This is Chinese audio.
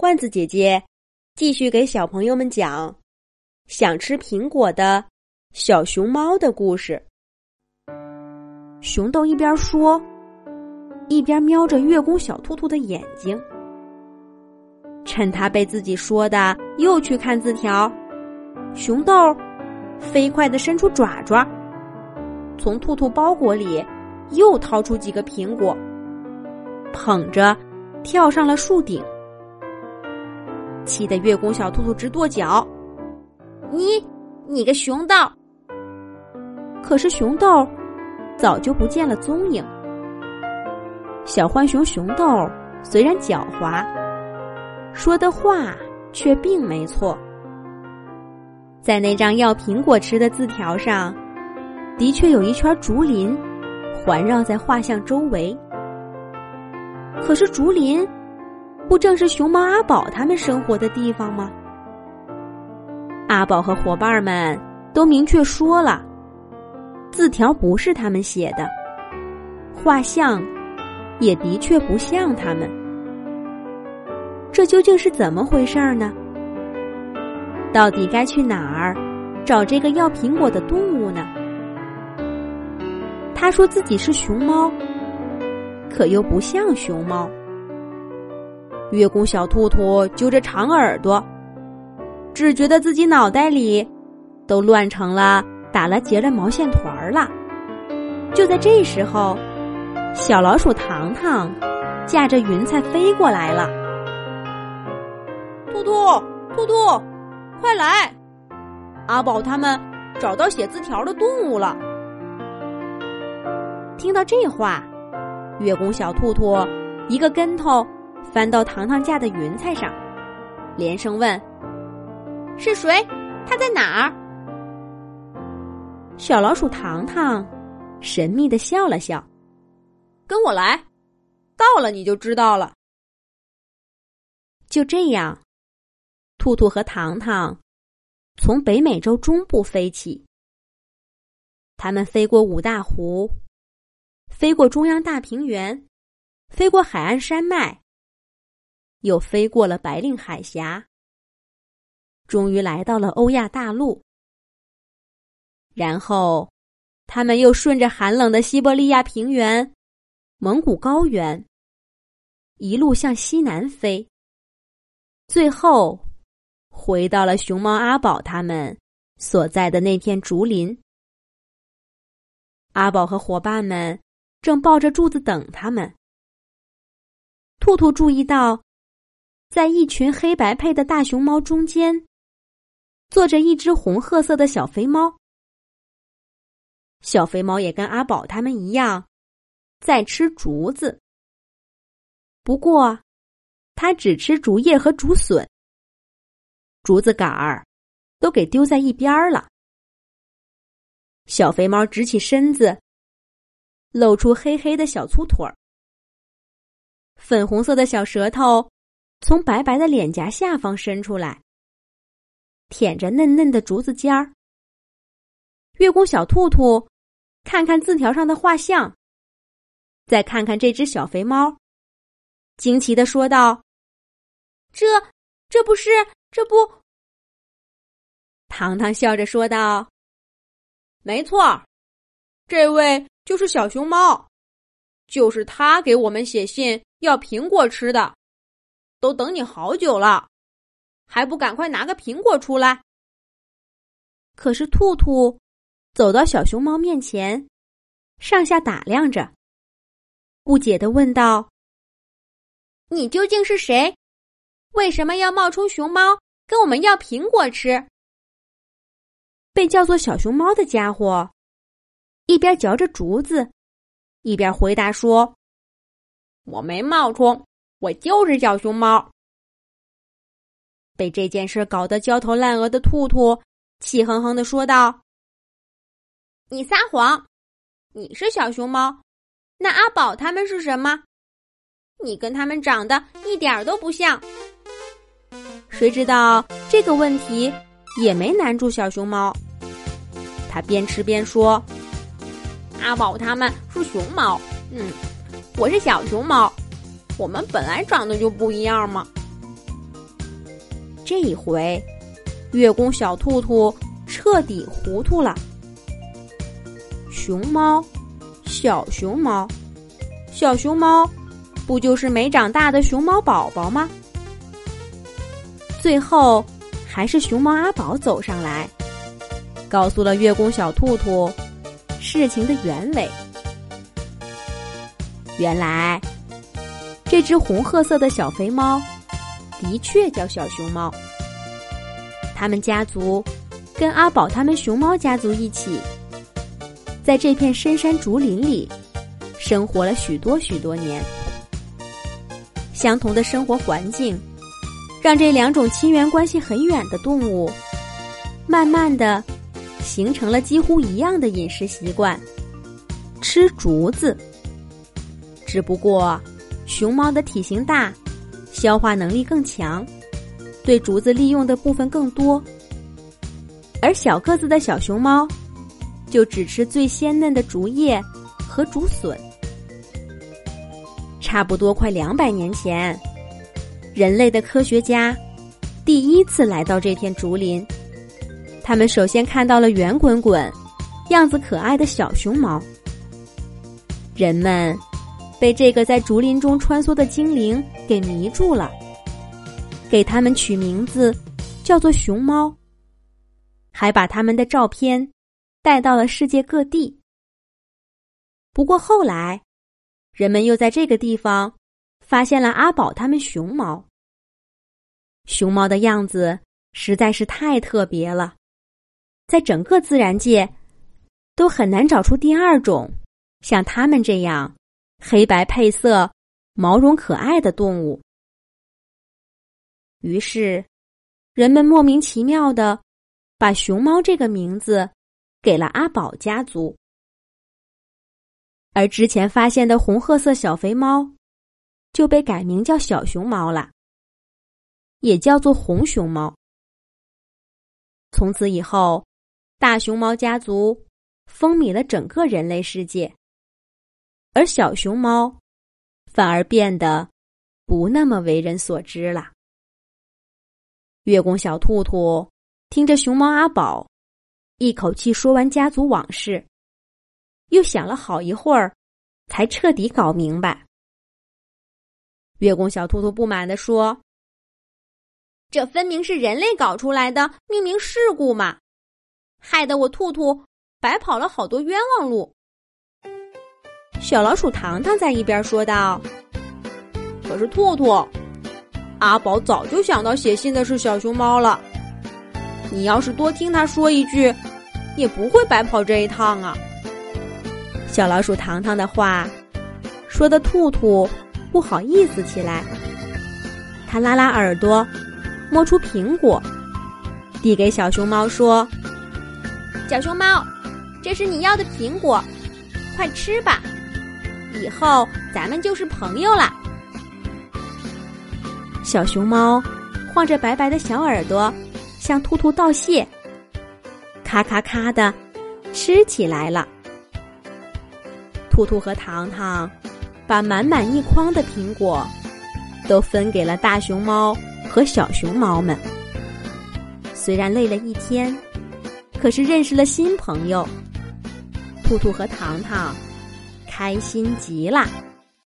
罐子姐姐继续给小朋友们讲想吃苹果的小熊猫的故事。熊豆一边说，一边瞄着月宫小兔兔的眼睛。趁他被自己说的又去看字条，熊豆飞快的伸出爪爪，从兔兔包裹里又掏出几个苹果，捧着跳上了树顶。气得月宫小兔兔直跺脚，你，你个熊豆！可是熊豆早就不见了踪影。小浣熊熊豆虽然狡猾，说的话却并没错。在那张要苹果吃的字条上，的确有一圈竹林环绕在画像周围。可是竹林。不正是熊猫阿宝他们生活的地方吗？阿宝和伙伴们都明确说了，字条不是他们写的，画像也的确不像他们。这究竟是怎么回事呢？到底该去哪儿找这个要苹果的动物呢？他说自己是熊猫，可又不像熊猫。月宫小兔兔揪着长耳朵，只觉得自己脑袋里都乱成了打了结的毛线团儿了。就在这时候，小老鼠糖糖驾着云彩飞过来了。兔兔，兔兔，快来！阿宝他们找到写字条的动物了。听到这话，月宫小兔兔一个跟头。翻到糖糖架的云彩上，连声问：“是谁？他在哪儿？”小老鼠糖糖神秘的笑了笑：“跟我来，到了你就知道了。”就这样，兔兔和糖糖从北美洲中部飞起，他们飞过五大湖，飞过中央大平原，飞过海岸山脉。又飞过了白令海峡，终于来到了欧亚大陆。然后，他们又顺着寒冷的西伯利亚平原、蒙古高原，一路向西南飞。最后，回到了熊猫阿宝他们所在的那片竹林。阿宝和伙伴们正抱着柱子等他们。兔兔注意到。在一群黑白配的大熊猫中间，坐着一只红褐色的小肥猫。小肥猫也跟阿宝他们一样，在吃竹子。不过，它只吃竹叶和竹笋，竹子杆儿都给丢在一边了。小肥猫直起身子，露出黑黑的小粗腿儿，粉红色的小舌头。从白白的脸颊下方伸出来，舔着嫩嫩的竹子尖儿。月宫小兔兔看看字条上的画像，再看看这只小肥猫，惊奇的说道：“这这不是这不？”糖糖笑着说道：“没错，这位就是小熊猫，就是他给我们写信要苹果吃的。”都等你好久了，还不赶快拿个苹果出来？可是兔兔走到小熊猫面前，上下打量着，不解的问道：“你究竟是谁？为什么要冒充熊猫跟我们要苹果吃？”被叫做小熊猫的家伙一边嚼着竹子，一边回答说：“我没冒充。”我就是小熊猫。被这件事搞得焦头烂额的兔兔气哼哼的说道：“你撒谎！你是小熊猫，那阿宝他们是什么？你跟他们长得一点都不像。”谁知道这个问题也没难住小熊猫，他边吃边说：“阿宝他们是熊猫，嗯，我是小熊猫。”我们本来长得就不一样嘛。这一回，月宫小兔兔彻底糊涂了。熊猫，小熊猫，小熊猫，不就是没长大的熊猫宝宝吗？最后，还是熊猫阿宝走上来，告诉了月宫小兔兔事情的原委。原来，这只红褐色的小肥猫。的确叫小熊猫。他们家族跟阿宝他们熊猫家族一起，在这片深山竹林里生活了许多许多年。相同的生活环境，让这两种亲缘关系很远的动物，慢慢的形成了几乎一样的饮食习惯——吃竹子。只不过，熊猫的体型大。消化能力更强，对竹子利用的部分更多，而小个子的小熊猫就只吃最鲜嫩的竹叶和竹笋。差不多快两百年前，人类的科学家第一次来到这片竹林，他们首先看到了圆滚滚、样子可爱的小熊猫。人们。被这个在竹林中穿梭的精灵给迷住了，给他们取名字叫做熊猫，还把他们的照片带到了世界各地。不过后来，人们又在这个地方发现了阿宝他们熊猫。熊猫的样子实在是太特别了，在整个自然界都很难找出第二种像他们这样。黑白配色、毛绒可爱的动物。于是，人们莫名其妙的把“熊猫”这个名字给了阿宝家族，而之前发现的红褐色小肥猫就被改名叫小熊猫了，也叫做红熊猫。从此以后，大熊猫家族风靡了整个人类世界。而小熊猫反而变得不那么为人所知了。月宫小兔兔听着熊猫阿宝一口气说完家族往事，又想了好一会儿，才彻底搞明白。月宫小兔兔不满地说：“这分明是人类搞出来的命名事故嘛，害得我兔兔白跑了好多冤枉路。”小老鼠糖糖在一边说道：“可是兔兔，阿宝早就想到写信的是小熊猫了。你要是多听他说一句，也不会白跑这一趟啊。”小老鼠糖糖的话说的兔兔不好意思起来，他拉拉耳朵，摸出苹果，递给小熊猫说：“小熊猫，这是你要的苹果，快吃吧。”以后咱们就是朋友了。小熊猫晃着白白的小耳朵，向兔兔道谢，咔咔咔的吃起来了。兔兔和糖糖把满满一筐的苹果都分给了大熊猫和小熊猫们。虽然累了一天，可是认识了新朋友。兔兔和糖糖。开心极了。